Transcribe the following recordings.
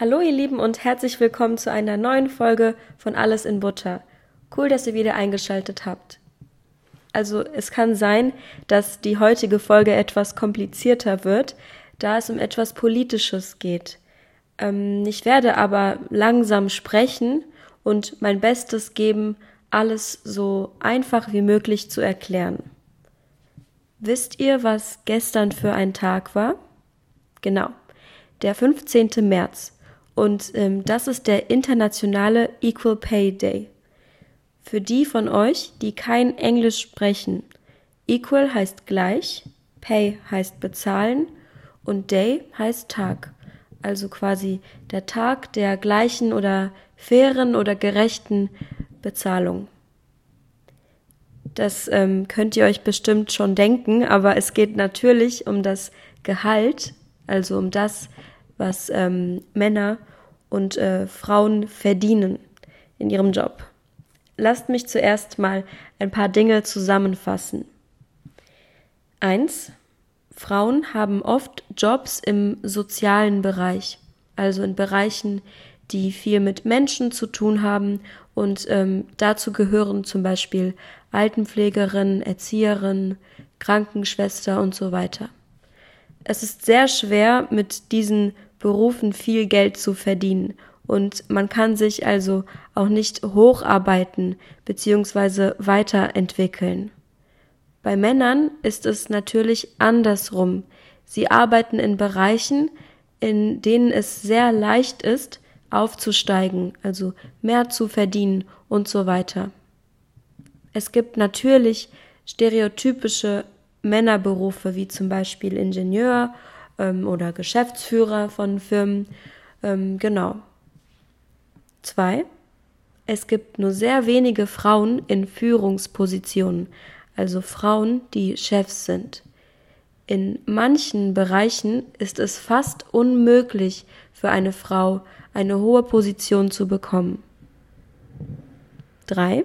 Hallo ihr Lieben und herzlich willkommen zu einer neuen Folge von Alles in Butter. Cool, dass ihr wieder eingeschaltet habt. Also es kann sein, dass die heutige Folge etwas komplizierter wird, da es um etwas Politisches geht. Ähm, ich werde aber langsam sprechen und mein Bestes geben, alles so einfach wie möglich zu erklären. Wisst ihr, was gestern für ein Tag war? Genau, der 15. März. Und ähm, das ist der internationale Equal Pay Day. Für die von euch, die kein Englisch sprechen, Equal heißt gleich, Pay heißt bezahlen und Day heißt Tag. Also quasi der Tag der gleichen oder fairen oder gerechten Bezahlung. Das ähm, könnt ihr euch bestimmt schon denken, aber es geht natürlich um das Gehalt, also um das, was ähm, Männer und äh, Frauen verdienen in ihrem Job. Lasst mich zuerst mal ein paar Dinge zusammenfassen. Eins: Frauen haben oft Jobs im sozialen Bereich, also in Bereichen, die viel mit Menschen zu tun haben und ähm, dazu gehören zum Beispiel Altenpflegerin, Erzieherin, Krankenschwester und so weiter. Es ist sehr schwer, mit diesen Berufen viel Geld zu verdienen und man kann sich also auch nicht hocharbeiten bzw. weiterentwickeln. Bei Männern ist es natürlich andersrum. Sie arbeiten in Bereichen, in denen es sehr leicht ist, aufzusteigen, also mehr zu verdienen und so weiter. Es gibt natürlich stereotypische Männerberufe wie zum Beispiel Ingenieur ähm, oder Geschäftsführer von Firmen. Ähm, genau. Zwei. Es gibt nur sehr wenige Frauen in Führungspositionen, also Frauen, die Chefs sind. In manchen Bereichen ist es fast unmöglich für eine Frau, eine hohe Position zu bekommen. Drei.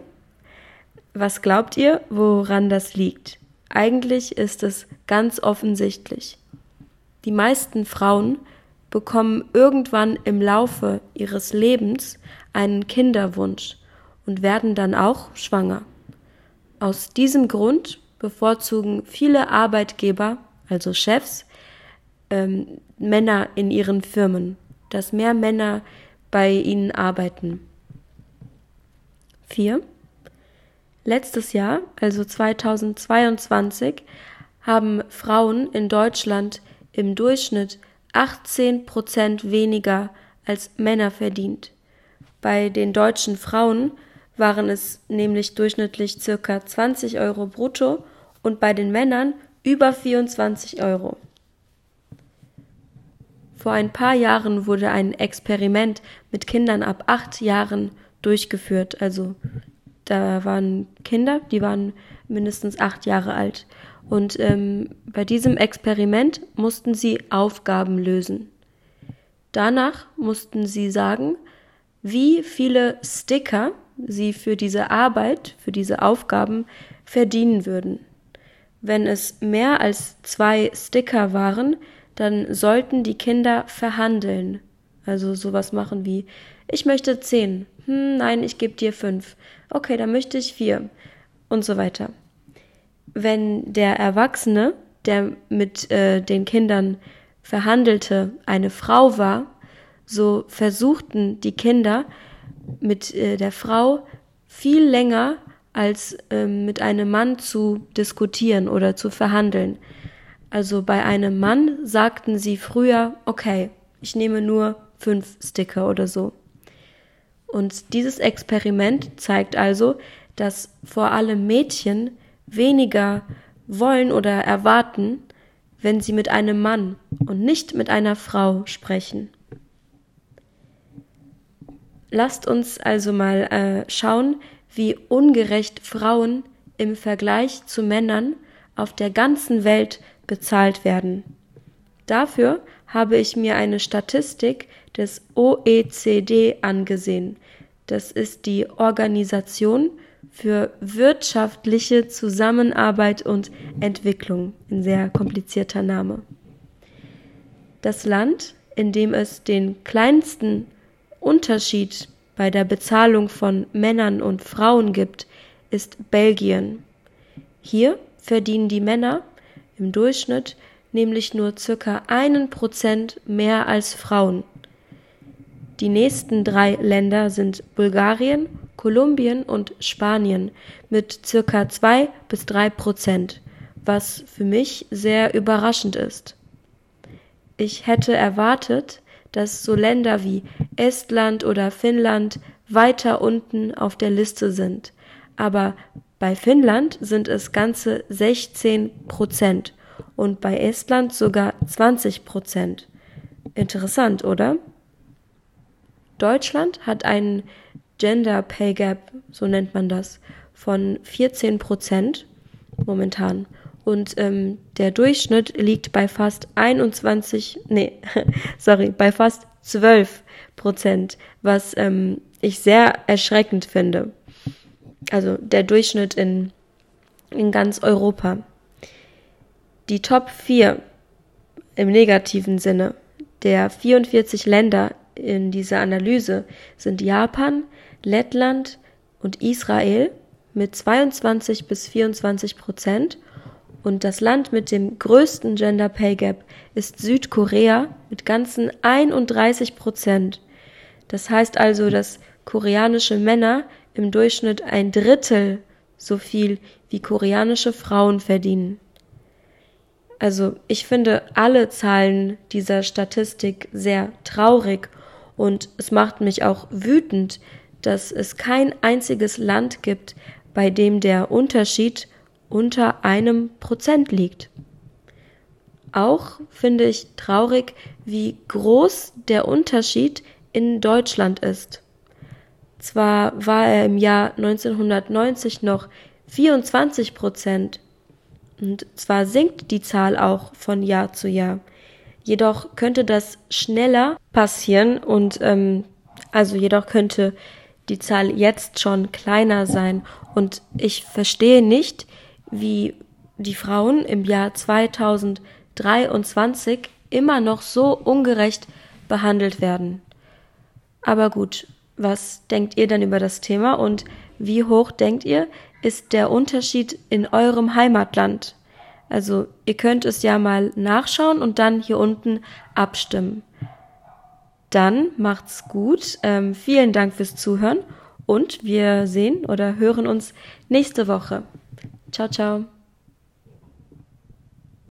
Was glaubt ihr, woran das liegt? Eigentlich ist es ganz offensichtlich. Die meisten Frauen bekommen irgendwann im Laufe ihres Lebens einen Kinderwunsch und werden dann auch schwanger. Aus diesem Grund bevorzugen viele Arbeitgeber, also Chefs, ähm, Männer in ihren Firmen, dass mehr Männer bei ihnen arbeiten. 4. Letztes Jahr, also 2022, haben Frauen in Deutschland im Durchschnitt 18 Prozent weniger als Männer verdient. Bei den deutschen Frauen waren es nämlich durchschnittlich circa 20 Euro brutto und bei den Männern über 24 Euro. Vor ein paar Jahren wurde ein Experiment mit Kindern ab acht Jahren durchgeführt. Also da waren Kinder, die waren mindestens acht Jahre alt. Und ähm, bei diesem Experiment mussten sie Aufgaben lösen. Danach mussten sie sagen, wie viele Sticker sie für diese Arbeit, für diese Aufgaben verdienen würden. Wenn es mehr als zwei Sticker waren, dann sollten die Kinder verhandeln. Also sowas machen wie, ich möchte zehn, hm, nein, ich gebe dir fünf, okay, dann möchte ich vier und so weiter wenn der Erwachsene, der mit äh, den Kindern verhandelte, eine Frau war, so versuchten die Kinder mit äh, der Frau viel länger als äh, mit einem Mann zu diskutieren oder zu verhandeln. Also bei einem Mann sagten sie früher, okay, ich nehme nur fünf Sticker oder so. Und dieses Experiment zeigt also, dass vor allem Mädchen weniger wollen oder erwarten, wenn sie mit einem Mann und nicht mit einer Frau sprechen. Lasst uns also mal äh, schauen, wie ungerecht Frauen im Vergleich zu Männern auf der ganzen Welt bezahlt werden. Dafür habe ich mir eine Statistik des OECD angesehen. Das ist die Organisation für wirtschaftliche Zusammenarbeit und Entwicklung. Ein sehr komplizierter Name. Das Land, in dem es den kleinsten Unterschied bei der Bezahlung von Männern und Frauen gibt, ist Belgien. Hier verdienen die Männer im Durchschnitt nämlich nur circa einen Prozent mehr als Frauen. Die nächsten drei Länder sind Bulgarien, Kolumbien und Spanien mit circa zwei bis drei Prozent, was für mich sehr überraschend ist. Ich hätte erwartet, dass so Länder wie Estland oder Finnland weiter unten auf der Liste sind. Aber bei Finnland sind es ganze 16 Prozent und bei Estland sogar 20 Prozent. Interessant, oder? Deutschland hat einen Gender Pay Gap, so nennt man das, von 14 Prozent momentan. Und ähm, der Durchschnitt liegt bei fast 21, nee, sorry, bei fast 12 Prozent, was ähm, ich sehr erschreckend finde. Also der Durchschnitt in, in ganz Europa. Die Top 4 im negativen Sinne der 44 Länder in dieser Analyse sind Japan, Lettland und Israel mit 22 bis 24 Prozent und das Land mit dem größten Gender Pay Gap ist Südkorea mit ganzen 31 Prozent. Das heißt also, dass koreanische Männer im Durchschnitt ein Drittel so viel wie koreanische Frauen verdienen. Also ich finde alle Zahlen dieser Statistik sehr traurig und es macht mich auch wütend, dass es kein einziges Land gibt, bei dem der Unterschied unter einem Prozent liegt. Auch finde ich traurig, wie groß der Unterschied in Deutschland ist. Zwar war er im Jahr 1990 noch 24 Prozent und zwar sinkt die Zahl auch von Jahr zu Jahr. Jedoch könnte das schneller passieren und ähm, also jedoch könnte die Zahl jetzt schon kleiner sein und ich verstehe nicht, wie die Frauen im Jahr 2023 immer noch so ungerecht behandelt werden. Aber gut, was denkt ihr denn über das Thema und wie hoch denkt ihr, ist der Unterschied in eurem Heimatland? Also ihr könnt es ja mal nachschauen und dann hier unten abstimmen. Dann macht's gut. Ähm, vielen Dank fürs Zuhören und wir sehen oder hören uns nächste Woche. Ciao, ciao.